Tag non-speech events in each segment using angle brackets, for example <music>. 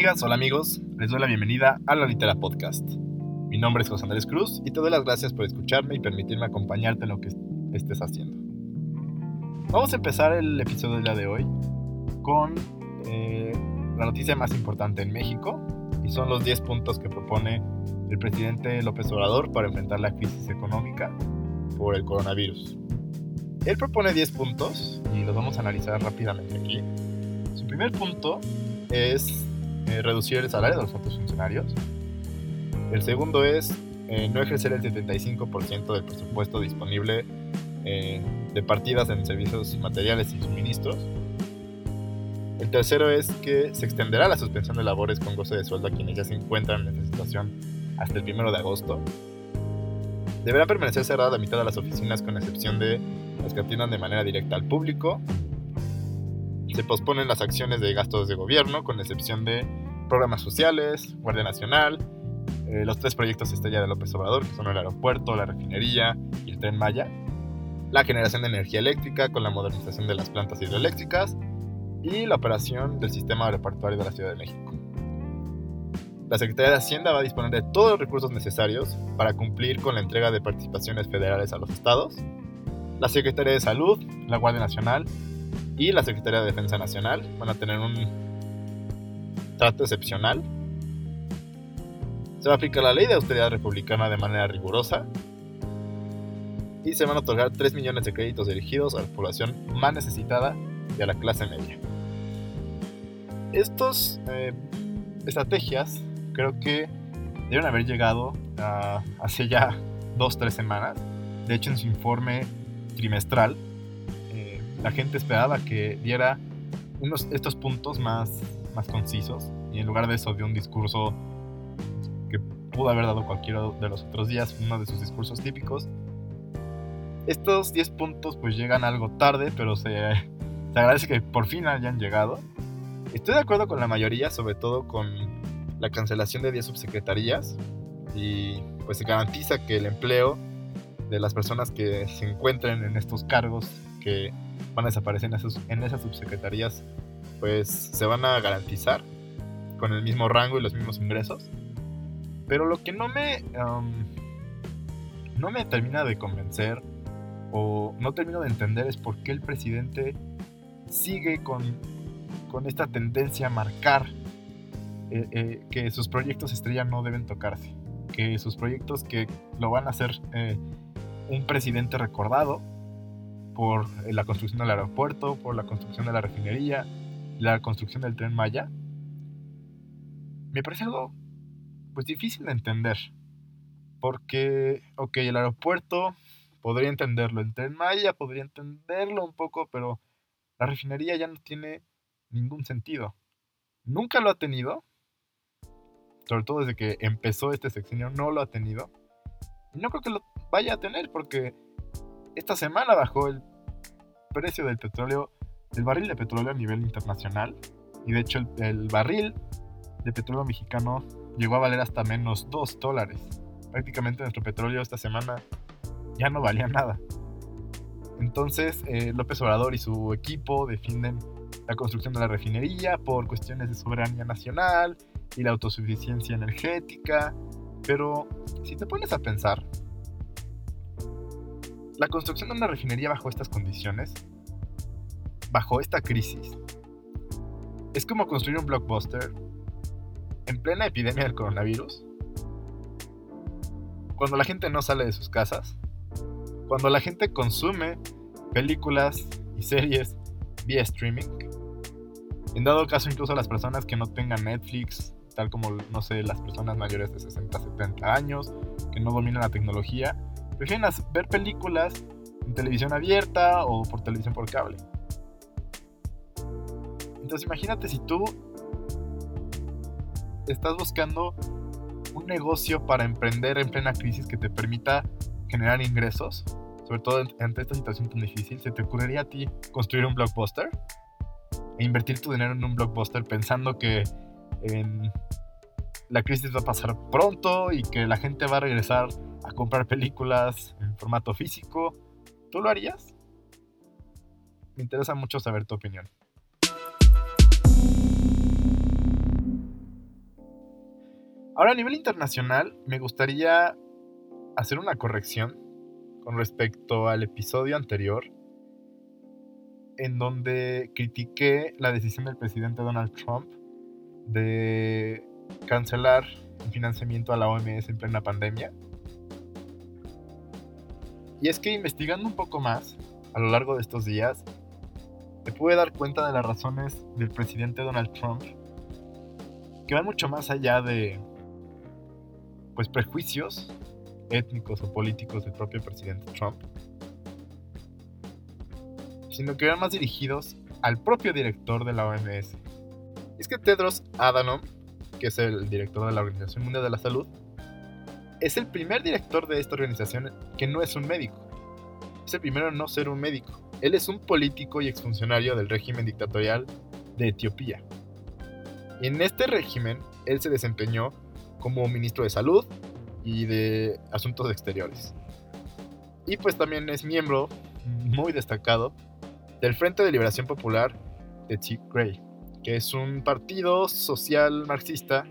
Amigas, hola amigos, les doy la bienvenida a la Litera Podcast. Mi nombre es José Andrés Cruz y te doy las gracias por escucharme y permitirme acompañarte en lo que estés haciendo. Vamos a empezar el episodio del día de hoy con eh, la noticia más importante en México y son los 10 puntos que propone el presidente López Obrador para enfrentar la crisis económica por el coronavirus. Él propone 10 puntos y los vamos a analizar rápidamente aquí. Su primer punto es eh, reducir el salario de los altos funcionarios. El segundo es eh, no ejercer el 75% del presupuesto disponible eh, de partidas en servicios materiales y suministros. El tercero es que se extenderá la suspensión de labores con goce de sueldo a quienes ya se encuentran en esta situación hasta el 1 de agosto. Deberá permanecer cerrada la mitad de las oficinas con excepción de las que atiendan de manera directa al público. Se posponen las acciones de gastos de gobierno con excepción de programas sociales, Guardia Nacional, eh, los tres proyectos estrella de López Obrador, que son el aeropuerto, la refinería y el tren Maya, la generación de energía eléctrica con la modernización de las plantas hidroeléctricas y la operación del sistema aeroportuario de la Ciudad de México. La Secretaría de Hacienda va a disponer de todos los recursos necesarios para cumplir con la entrega de participaciones federales a los estados. La Secretaría de Salud, la Guardia Nacional y la Secretaría de Defensa Nacional van a tener un trato excepcional. Se va a aplicar la ley de austeridad republicana de manera rigurosa. Y se van a otorgar 3 millones de créditos dirigidos a la población más necesitada y a la clase media. Estas eh, estrategias creo que deben haber llegado hace ya 2-3 semanas. De hecho, en su informe trimestral, eh, la gente esperaba que diera unos, estos puntos más más concisos y en lugar de eso dio un discurso que pudo haber dado cualquiera de los otros días, uno de sus discursos típicos. Estos 10 puntos pues llegan algo tarde, pero se, se agradece que por fin hayan llegado. Estoy de acuerdo con la mayoría, sobre todo con la cancelación de 10 subsecretarías y pues se garantiza que el empleo de las personas que se encuentren en estos cargos que van a desaparecer en, en esas subsecretarías pues se van a garantizar con el mismo rango y los mismos ingresos. Pero lo que no me no me termina de convencer o no termino de entender es por qué el presidente sigue con, con esta tendencia a marcar eh, eh, que sus proyectos estrella no deben tocarse, que sus proyectos que lo van a hacer eh, un presidente recordado por la construcción del aeropuerto, por la construcción de la refinería, la construcción del tren Maya, me parece algo pues difícil de entender. Porque, ok, el aeropuerto podría entenderlo, el tren Maya podría entenderlo un poco, pero la refinería ya no tiene ningún sentido. Nunca lo ha tenido, sobre todo desde que empezó este sexenio, no lo ha tenido. No creo que lo vaya a tener porque esta semana bajó el precio del petróleo el barril de petróleo a nivel internacional. Y de hecho el, barril de petróleo mexicano llegó a valer hasta menos 2 dólares. Prácticamente nuestro petróleo esta semana ya no valía nada. Entonces eh, López Obrador y su equipo defienden la construcción de la refinería por cuestiones de soberanía nacional y la autosuficiencia energética. Pero si te pones a pensar, la construcción de una refinería bajo estas condiciones bajo esta crisis es como construir un blockbuster en plena epidemia del coronavirus, cuando la gente no sale de sus casas, cuando la gente consume películas y series vía streaming, en dado caso incluso las personas que no tengan Netflix, tal como, no sé, las personas mayores de 60, 70 años, que no dominan la tecnología, prefieren ver películas en televisión abierta o por televisión por cable. Entonces imagínate si tú estás buscando un negocio para emprender en plena crisis que te permita generar ingresos, sobre todo ante esta situación tan difícil, ¿se te ocurriría a ti construir un blockbuster? E invertir tu dinero en un blockbuster pensando que la crisis va a pasar pronto y que la gente va a regresar a comprar películas en formato físico. ¿Tú lo harías? Me interesa mucho saber tu opinión. Ahora a nivel internacional me gustaría hacer una corrección con respecto al episodio anterior en donde critiqué la decisión del presidente Donald Trump de cancelar el financiamiento a la OMS en plena pandemia. Y es que investigando un poco más a lo largo de estos días, me pude dar cuenta de las razones del presidente Donald Trump que van mucho más allá de pues prejuicios étnicos o políticos del propio presidente Trump, sino que van más dirigidos al propio director de la OMS. es que Tedros Adhanom, que es el director de la Organización Mundial de la Salud, es el primer director de esta organización que no es un médico. Es el primero en no ser un médico. Él es un político y exfuncionario del régimen dictatorial de Etiopía. En este régimen, él se desempeñó como ministro de Salud y de Asuntos Exteriores. Y pues también es miembro muy destacado del Frente de Liberación Popular de Tigray, que es un partido social marxista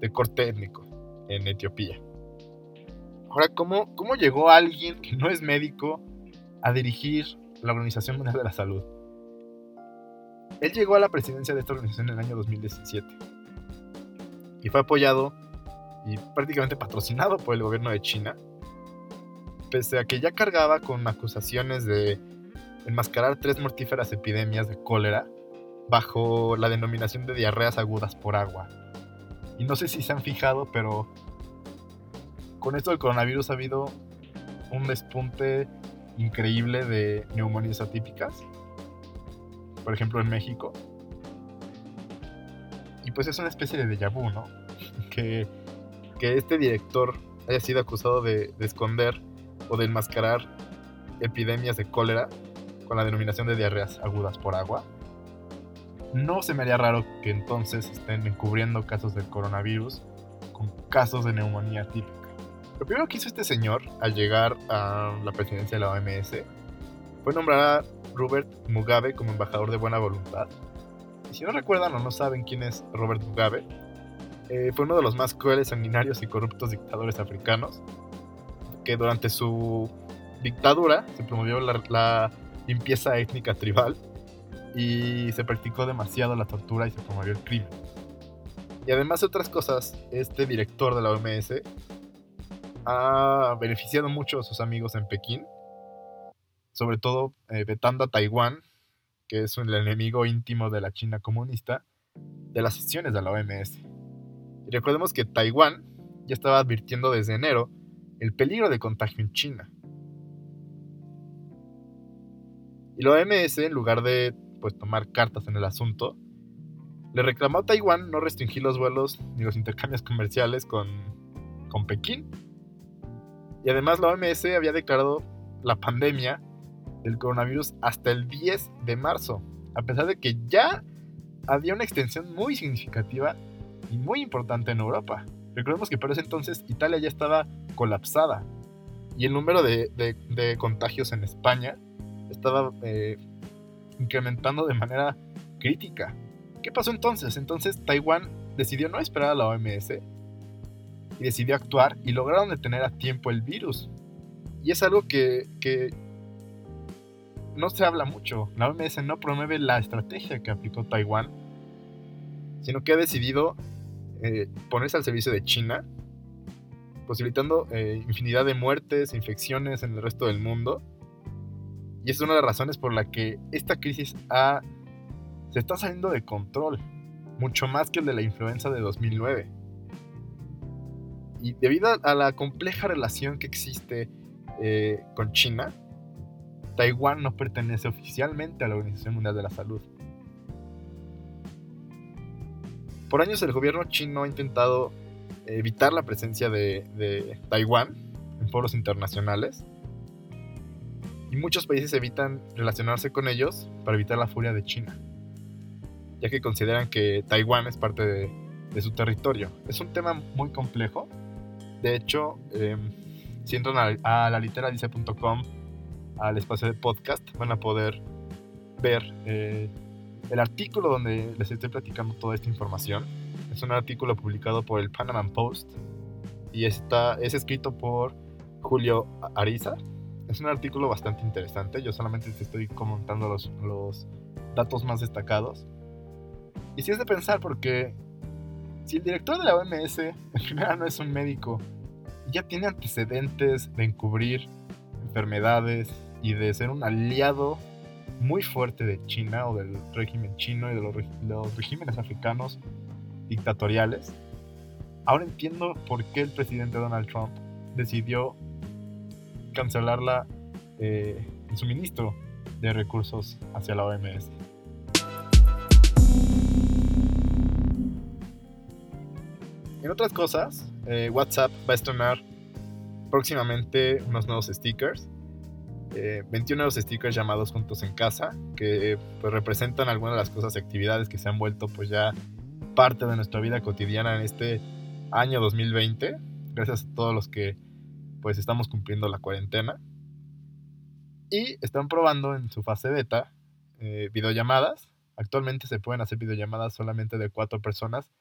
de corte étnico en Etiopía. Ahora, ¿cómo, ¿cómo llegó alguien que no es médico a dirigir la Organización Mundial de la Salud? Él llegó a la presidencia de esta organización en el año 2017 y fue apoyado y prácticamente patrocinado por el gobierno de China, pese a que ya cargaba con acusaciones de enmascarar tres mortíferas epidemias de cólera bajo la denominación de diarreas agudas por agua. Y no sé si se han fijado, pero con esto del coronavirus ha habido un despunte increíble de neumonías atípicas. Por ejemplo, en México. Pues es una especie de déjà vu, ¿no? <laughs> Que, que este director haya sido acusado de, de esconder o de enmascarar epidemias de cólera con la denominación de diarreas agudas por agua. No se me haría raro que entonces estén encubriendo casos del coronavirus con casos de neumonía típica. Lo primero que hizo este señor al llegar a la presidencia de la OMS fue nombrar a Robert Mugabe como embajador de buena voluntad. Si no recuerdan o no saben quién es Robert Mugabe, eh, fue uno de los más crueles, sanguinarios y corruptos dictadores africanos, que durante su dictadura se promovió la limpieza étnica tribal y se practicó demasiado la tortura y se promovió el crimen. Y además de otras cosas, este director de la OMS ha beneficiado mucho a sus amigos en Pekín, sobre todo eh, vetando Taiwán, que es el enemigo íntimo de la China comunista, de las sesiones de la OMS. Y recordemos que Taiwán ya estaba advirtiendo desde enero el peligro de contagio en China. Y la OMS, en lugar de pues, tomar cartas en el asunto, le reclamó a Taiwán no restringir los vuelos ni los intercambios comerciales con, con Pekín. Y además la OMS había declarado la pandemia del coronavirus hasta el 10 de marzo, a pesar de que ya había una extensión muy significativa y muy importante en Europa. Recordemos que por ese entonces Italia ya estaba colapsada y el número de, contagios en España estaba eh, incrementando de manera crítica. ¿Qué pasó entonces? Entonces Taiwán decidió no esperar a la OMS y decidió actuar y lograron detener a tiempo el virus. Y es algo que, no se habla mucho. La OMS no promueve la estrategia que aplicó Taiwán, sino que ha decidido eh, ponerse al servicio de China, posibilitando eh, infinidad de muertes, infecciones en el resto del mundo y es una de las razones por la que esta crisis se está saliendo de control, mucho más que el de la influenza de 2009. Y debido a la compleja relación que existe eh, con China, Taiwán no pertenece oficialmente a la Organización Mundial de la Salud. Por años el gobierno chino ha intentado evitar la presencia de Taiwán en foros internacionales y muchos países evitan relacionarse con ellos para evitar la furia de China, ya que consideran que Taiwán es parte de, su territorio. Es un tema muy complejo. De hecho, eh, si entran a, la literadice.com, al espacio de podcast, van a poder ver eh, el artículo donde les estoy platicando toda esta información. Es un artículo publicado por el Panama Post y está, es escrito por Julio Ariza. Es un artículo bastante interesante. Yo solamente te estoy comentando los, los datos más destacados. Y si es de pensar porque si el director de la OMS <laughs> en primera no es un médico, ya tiene antecedentes de encubrir enfermedades y de ser un aliado muy fuerte de China o del régimen chino y de los, regímenes africanos dictatoriales. Ahora entiendo por qué el presidente Donald Trump decidió cancelar la, eh, el suministro de recursos hacia la OMS. En otras cosas, eh, WhatsApp va a estrenar próximamente unos nuevos stickers. 21 eh, nuevos stickers llamados Juntos en Casa, que pues, representan algunas de las cosas y actividades que se han vuelto pues ya parte de nuestra vida cotidiana en este año 2020, gracias a todos los que pues estamos cumpliendo la cuarentena. Y están probando en su fase beta eh, videollamadas. Actualmente se pueden hacer videollamadas solamente de cuatro personas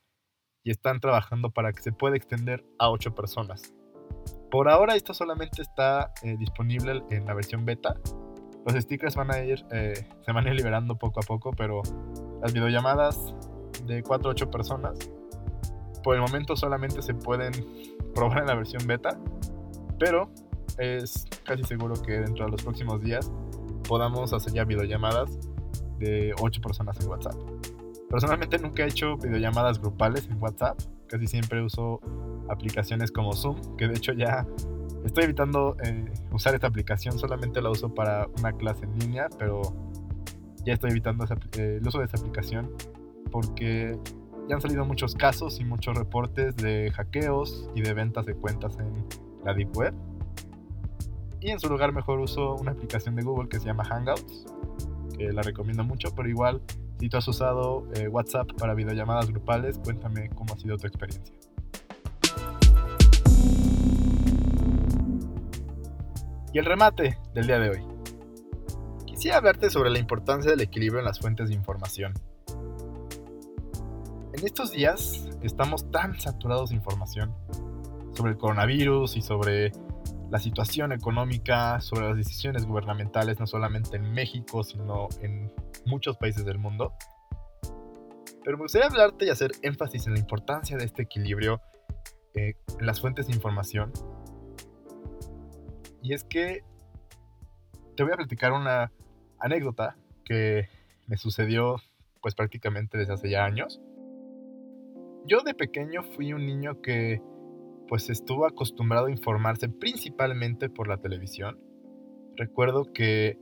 y están trabajando para que se pueda extender a 8 personas. Por ahora esto solamente está eh, disponible en la versión beta. Los stickers van a ir, eh, se van a ir liberando poco a poco, pero las videollamadas de 4 a 8 personas por el momento solamente se pueden probar en la versión beta, pero es casi seguro que dentro de los próximos días podamos hacer ya videollamadas de 8 personas en WhatsApp. Personalmente nunca he hecho videollamadas grupales en WhatsApp. Casi siempre uso aplicaciones como Zoom, que de hecho ya estoy evitando eh, usar esta aplicación. Solamente la uso para una clase en línea, pero ya estoy evitando eh, el uso de esta aplicación porque ya han salido muchos casos y muchos reportes de hackeos y de ventas de cuentas en la Deep Web. Y en su lugar mejor uso una aplicación de Google que se llama Hangouts, que la recomiendo mucho, pero igual si tú has usado eh, WhatsApp para videollamadas grupales, cuéntame cómo ha sido tu experiencia. Y el remate del día de hoy. Quisiera hablarte sobre la importancia del equilibrio en las fuentes de información. En estos días estamos tan saturados de información sobre el coronavirus y sobre la situación económica, sobre las decisiones gubernamentales, no solamente en México, sino en muchos países del mundo. Pero me gustaría hablarte y hacer énfasis en la importancia de este equilibrio eh, en las fuentes de información. Y es que te voy a platicar una anécdota que me sucedió pues prácticamente desde hace ya años. Yo de pequeño fui un niño que pues estuvo acostumbrado a informarse principalmente por la televisión. Recuerdo que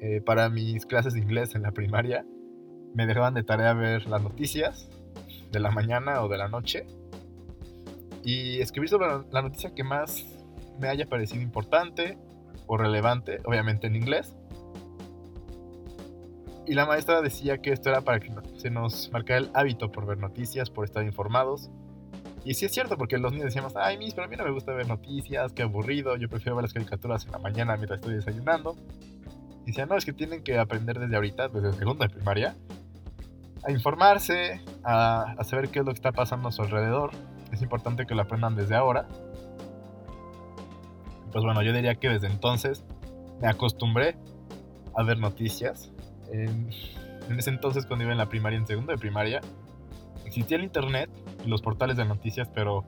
eh, para mis clases de inglés en la primaria, me dejaban de tarea ver las noticias de la mañana o de la noche y escribir sobre la noticia que más me haya parecido importante o relevante, obviamente en inglés. Y la maestra decía que esto era para que se nos marcara el hábito por ver noticias, por estar informados. Y sí es cierto, porque los niños decíamos, ay, mis, pero a mí no me gusta ver noticias, qué aburrido, yo prefiero ver las caricaturas en la mañana mientras estoy desayunando. Y decían, no, es que tienen que aprender desde ahorita, desde segunda de primaria, a informarse, a, saber qué es lo que está pasando a su alrededor. Es importante que lo aprendan desde ahora. Pues bueno, yo diría que desde entonces me acostumbré a ver noticias. En, ese entonces, cuando iba en la primaria, en segundo de primaria, existía el internet y los portales de noticias, pero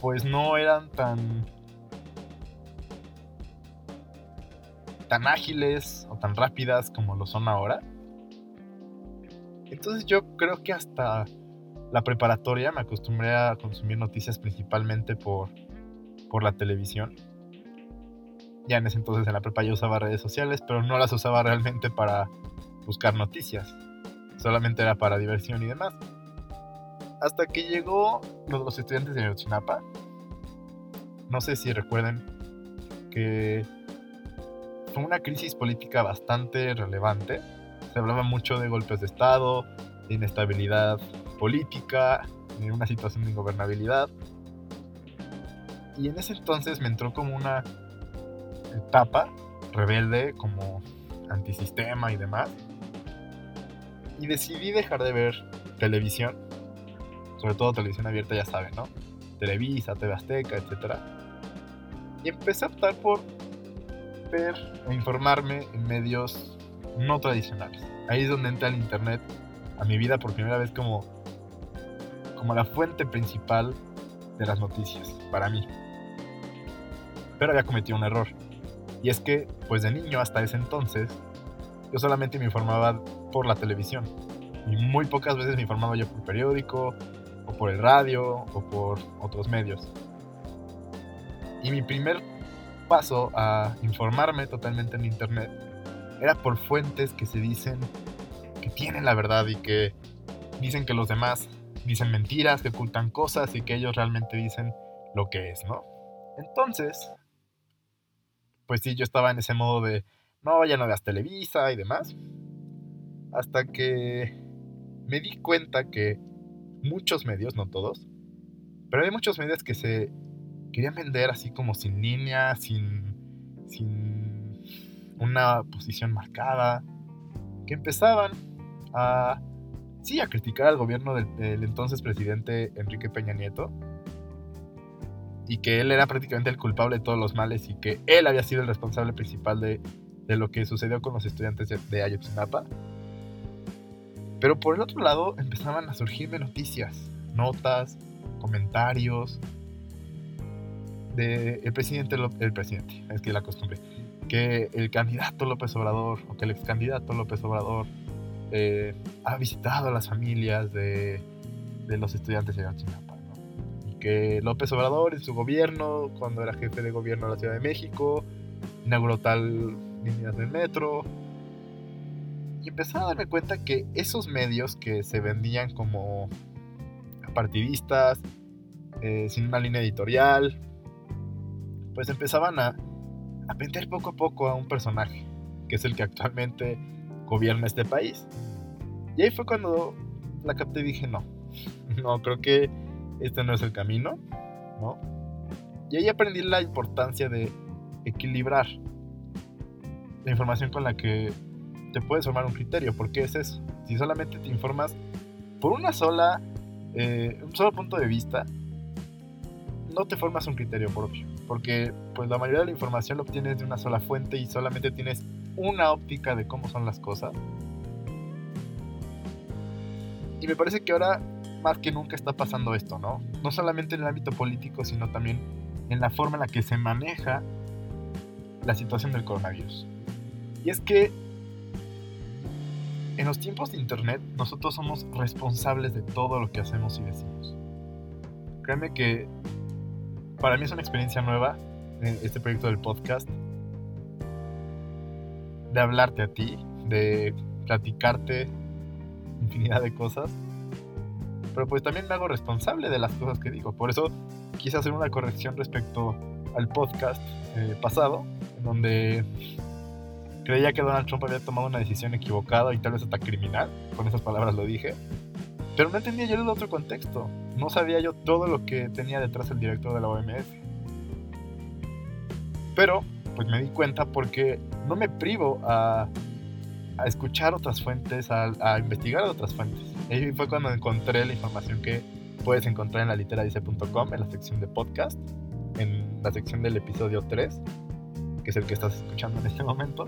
pues no eran tan tan ágiles o tan rápidas como lo son ahora. Entonces yo creo que hasta la preparatoria me acostumbré a consumir noticias principalmente por, por la televisión. Ya en ese entonces en la prepa yo usaba redes sociales, pero no las usaba realmente para buscar noticias. Solamente era para diversión y demás. Hasta que llegó los estudiantes de Ayotzinapa. No sé si recuerden que fue una crisis política bastante relevante. Se hablaba mucho de golpes de Estado, de inestabilidad política, de una situación de ingobernabilidad. Y en ese entonces me entró como una etapa rebelde, como antisistema y demás. Y decidí dejar de ver televisión sobre todo televisión abierta, ya saben, ¿no? Televisa, TV Azteca, etc. Y empecé a optar por ver e informarme en medios no tradicionales. Ahí es donde entra el internet a mi vida por primera vez como, como la fuente principal de las noticias, para mí. Pero había cometido un error. Y es que, pues de niño hasta ese entonces, yo solamente me informaba por la televisión. Y muy pocas veces me informaba yo por periódico, o por el radio, o por otros medios. Y mi primer paso a informarme totalmente en internet era por fuentes que se dicen que tienen la verdad y que dicen que los demás dicen mentiras, que ocultan cosas y que ellos realmente dicen lo que es, ¿no? Entonces, pues sí, yo estaba en ese modo de, no, ya no veas Televisa y demás. Hasta que me di cuenta que muchos medios, no todos, pero hay muchos medios que se querían vender así como sin línea, sin, sin una posición marcada, que empezaban a, sí, a criticar al gobierno del, entonces presidente Enrique Peña Nieto, y que él era prácticamente el culpable de todos los males y que él había sido el responsable principal de, de lo que sucedió con los estudiantes de, de, Ayotzinapa. Pero por el otro lado empezaban a surgirme noticias, notas, comentarios, de el presidente, el presidente, es que la costumbre, que el candidato López Obrador o que el ex candidato López Obrador eh, ha visitado a las familias de, de los estudiantes de Ayotzinapa. Que López Obrador en su gobierno, cuando era jefe de gobierno de la Ciudad de México, inauguró tal líneas del metro. Y empecé a darme cuenta que esos medios que se vendían como partidistas, eh, sin una línea editorial, pues empezaban a, a vender poco a poco a un personaje, que es el que actualmente gobierna este país. Y ahí fue cuando la capté y dije, no, no, creo que este no es el camino, ¿no? Y ahí aprendí la importancia de equilibrar la información con la que te puedes formar un criterio, porque es eso. Si solamente te informas por una sola, eh, un solo punto de vista, no te formas un criterio propio porque pues la mayoría de la información lo obtienes de una sola fuente y solamente tienes una óptica de cómo son las cosas. Y me parece que ahora más que nunca está pasando esto, ¿no? No solamente en el ámbito político, sino también en la forma en la que se maneja la situación del coronavirus. Y es que en los tiempos de Internet nosotros somos responsables de todo lo que hacemos y decimos. Créeme que para mí es una experiencia nueva en este proyecto del podcast. De hablarte a ti, de platicarte infinidad de cosas. Pero pues también me hago responsable de las cosas que digo. Por eso quise hacer una corrección respecto al podcast eh, pasado, en donde creía que Donald Trump había tomado una decisión equivocada y tal vez hasta criminal. Con esas palabras lo dije. Pero no entendía yo el otro contexto. No sabía yo todo lo que tenía detrás el director de la OMS. Pero, pues me di cuenta porque no me privo a, a escuchar otras fuentes, a, investigar otras fuentes. Y fue cuando encontré la información que puedes encontrar en la literadice.com, en la sección de podcast, en la sección del episodio 3, que es el que estás escuchando en este momento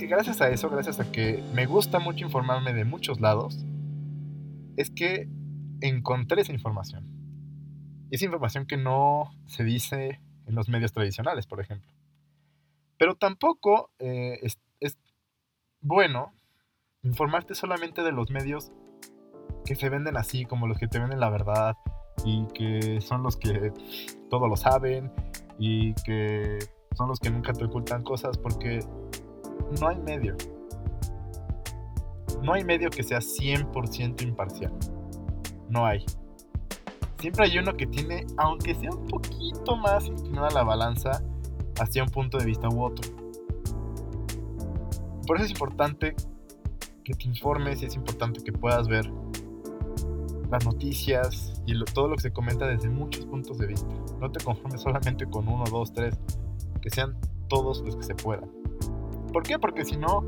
que gracias a eso, gracias a que me gusta mucho informarme de muchos lados, es que encontré esa información. Y esa información que no se dice en los medios tradicionales, por ejemplo. Pero tampoco eh, es, bueno informarte solamente de los medios que se venden así, como los que te venden la verdad y que son los que todo lo saben y que son los que nunca te ocultan cosas porque no hay medio. No hay medio que sea 100% imparcial. No hay. Siempre hay uno que tiene, aunque sea un poquito más inclinada la balanza, hacia un punto de vista u otro. Por eso es importante que te informes y es importante que puedas ver las noticias y todo lo que se comenta desde muchos puntos de vista. No te conformes solamente con uno, dos, tres, que sean todos los que se puedan. ¿Por qué? Porque si no,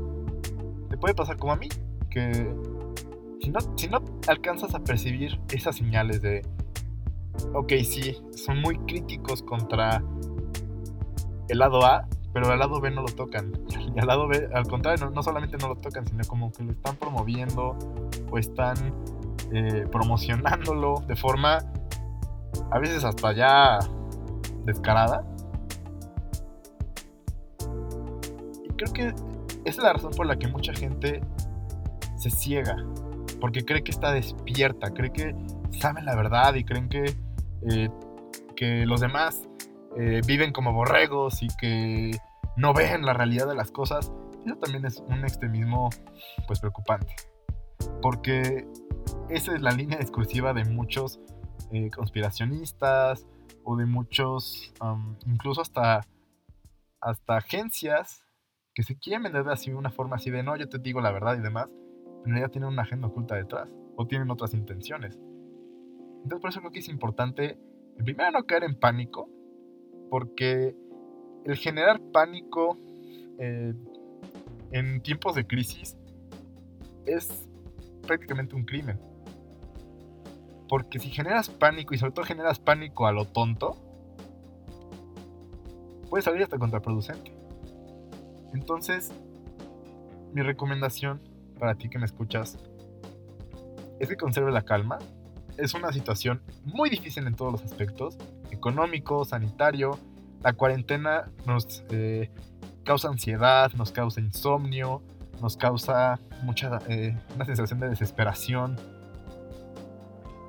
te puede pasar como a mí, que si no, si no alcanzas a percibir esas señales de, ok, sí, son muy críticos contra el lado A, pero al lado B no lo tocan. <laughs> Y al lado B, al contrario, no, solamente no lo tocan, sino como que lo están promoviendo o están eh, promocionándolo de forma a veces hasta ya descarada. Creo que esa es la razón por la que mucha gente se ciega, porque cree que está despierta, cree que saben la verdad y creen que, eh, que los demás eh, viven como borregos y que no ven la realidad de las cosas, eso también es un extremismo pues preocupante. Porque esa es la línea discursiva de muchos eh, conspiracionistas o de muchos, incluso hasta, hasta agencias que se quieren vender de así una forma así de no, yo te digo la verdad y demás, en realidad tienen una agenda oculta detrás o tienen otras intenciones. Entonces por eso creo que es importante, primero no caer en pánico, porque el generar pánico eh, en tiempos de crisis es prácticamente un crimen. Porque si generas pánico y sobre todo generas pánico a lo tonto, puede salir hasta contraproducente. Entonces, mi recomendación para ti que me escuchas es que conserve la calma. Es una situación muy difícil en todos los aspectos económico, sanitario. La cuarentena nos eh, causa ansiedad, nos causa insomnio, nos causa mucha, eh, una sensación de desesperación.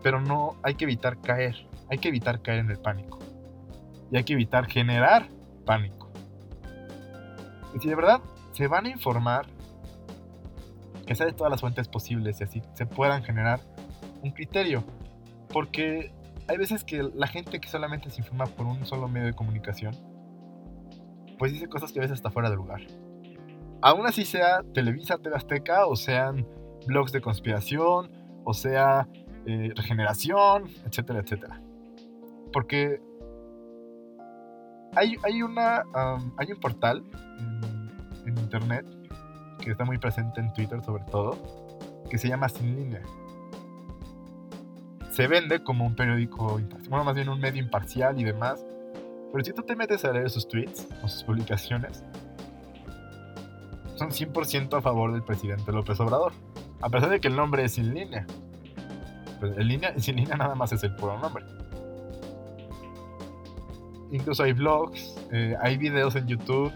Pero no hay que evitar caer, hay que evitar caer en el pánico. Y hay que evitar generar pánico. Y si de verdad se van a informar, que sea de todas las fuentes posibles y así se puedan generar un criterio. Porque hay veces que la gente que solamente se informa por un solo medio de comunicación, pues dice cosas que a veces está fuera de lugar. Aún así sea Televisa, TV Azteca, o sean blogs de conspiración, o sea eh, regeneración, etcétera, etcétera. Porque hay, hay, una, hay un portal en, en internet que está muy presente en Twitter sobre todo, que se llama Sin Línea se vende como un periódico bueno, más bien un medio imparcial y demás. Pero si tú te metes a leer sus tweets o sus publicaciones, son 100% a favor del presidente López Obrador. A pesar de que el nombre es sin línea. Pues el línea, sin línea nada más es el puro nombre. Incluso hay blogs, eh, hay videos en YouTube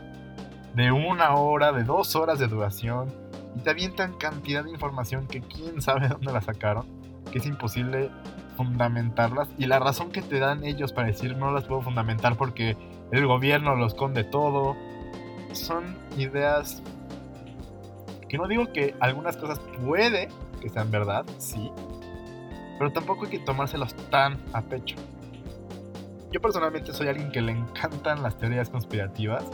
de una hora, de dos horas de duración. Y te avientan cantidad de información que quién sabe <laughs> dónde la sacaron que es imposible fundamentarlas y la razón que te dan ellos para decir no las puedo fundamentar porque el gobierno lo esconde todo son ideas que no digo que algunas cosas puede que sean verdad, sí, pero tampoco hay que tomárselos tan a pecho. Yo personalmente soy alguien que le encantan las teorías conspirativas,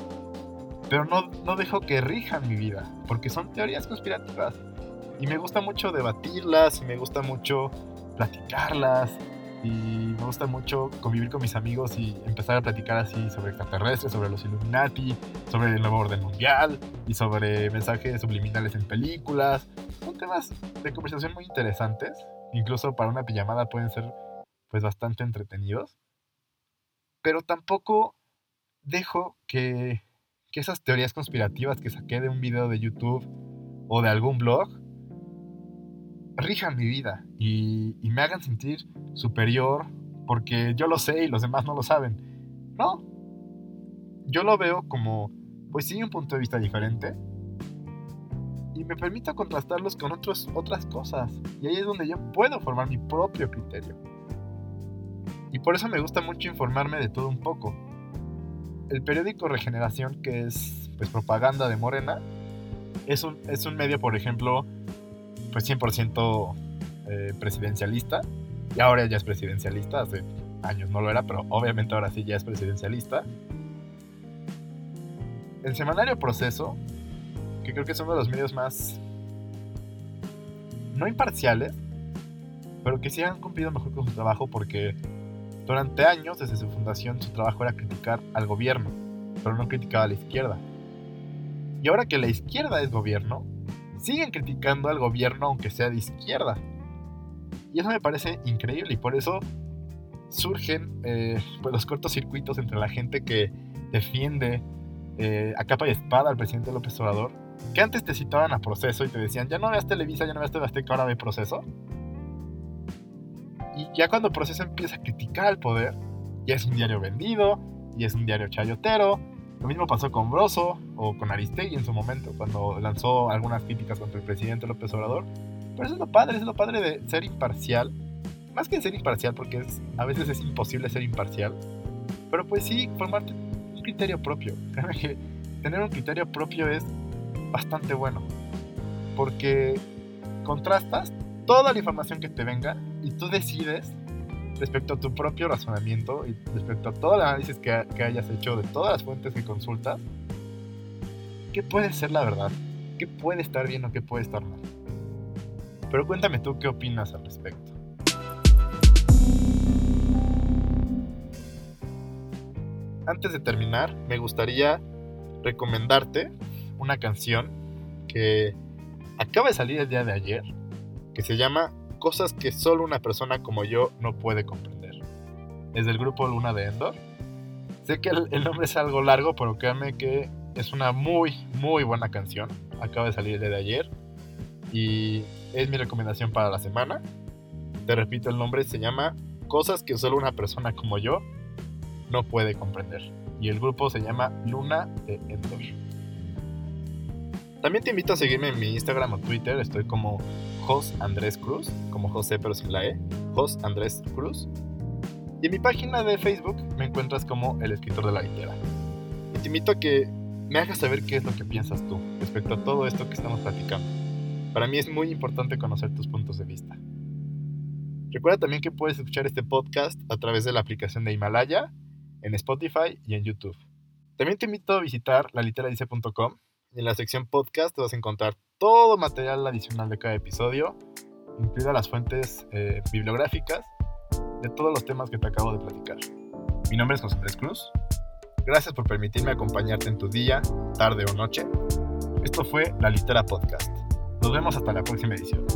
pero no, no dejo que rijan mi vida, porque son teorías conspirativas. Y me gusta mucho debatirlas y me gusta mucho platicarlas y me gusta mucho convivir con mis amigos y empezar a platicar así sobre extraterrestres, sobre los Illuminati, sobre el nuevo orden mundial y sobre mensajes subliminales en películas. Son temas de conversación muy interesantes, incluso para una pijamada pueden ser pues bastante entretenidos. Pero tampoco dejo que, que esas teorías conspirativas que saqué de un video de YouTube o de algún blog rijan mi vida y, me hagan sentir superior porque yo lo sé y los demás no lo saben. No. Yo lo veo como, pues sí, un punto de vista diferente. Y me permito contrastarlos con otros, otras cosas. Y ahí es donde yo puedo formar mi propio criterio. Y por eso me gusta mucho informarme de todo un poco. El periódico Regeneración, que es pues, propaganda de Morena, es un, es un medio, por ejemplo, pues 100% eh, presidencialista. Y ahora ya es presidencialista, hace años no lo era, pero obviamente ahora sí ya es presidencialista. El semanario Proceso, que creo que es uno de los medios más, no imparciales, pero que sí han cumplido mejor con su trabajo porque durante años, desde su fundación, su trabajo era criticar al gobierno, pero no criticaba a la izquierda. Y ahora que la izquierda es gobierno, siguen criticando al gobierno aunque sea de izquierda. Y eso me parece increíble y por eso surgen eh, pues los cortocircuitos entre la gente que defiende eh, a capa y espada al presidente López Obrador, que antes te citaban a proceso y te decían, ya no veas Televisa, ya no veas TV ahora ve proceso. Y ya cuando proceso empieza a criticar al poder, ya es un diario vendido, y es un diario chayotero. Lo mismo pasó con Broso o con Aristegui en su momento, cuando lanzó algunas críticas contra el presidente López Obrador. Pero eso es lo padre, es lo padre de ser imparcial. Más que ser imparcial, porque es, a veces es imposible ser imparcial. Pero pues sí, formarte un criterio propio. <laughs> Créeme que tener un criterio propio es bastante bueno. Porque contrastas toda la información que te venga y tú decides respecto a tu propio razonamiento y respecto a todo el análisis que, que hayas hecho de todas las fuentes que consultas, ¿qué puede ser la verdad? ¿Qué puede estar bien o qué puede estar mal? Pero cuéntame tú qué opinas al respecto. Antes de terminar, me gustaría recomendarte una canción que acaba de salir el día de ayer, que se llama cosas que solo una persona como yo no puede comprender. Es del grupo Luna de Endor. Sé que el, nombre es algo largo, pero créanme que es una muy, muy buena canción. Acaba de salir el día de ayer. Y es mi recomendación para la semana. Te repito, el nombre se llama Cosas que solo una persona como yo no puede comprender. Y el grupo se llama Luna de Endor. También te invito a seguirme en mi Instagram o Twitter. Estoy como Jos Andrés Cruz, como José pero sin la E, Jos Andrés Cruz. Y en mi página de Facebook me encuentras como el escritor de la litera. Y te invito a que me hagas saber qué es lo que piensas tú respecto a todo esto que estamos platicando. Para mí es muy importante conocer tus puntos de vista. Recuerda también que puedes escuchar este podcast a través de la aplicación de Himalaya, en Spotify y en YouTube. También te invito a visitar laliteradice.com y en la sección podcast te vas a encontrar todo material adicional de cada episodio, incluidas las fuentes eh, bibliográficas de todos los temas que te acabo de platicar. Mi nombre es José Andrés Cruz. Gracias por permitirme acompañarte en tu día, tarde o noche. Esto fue La Litera Podcast. Nos vemos hasta la próxima edición.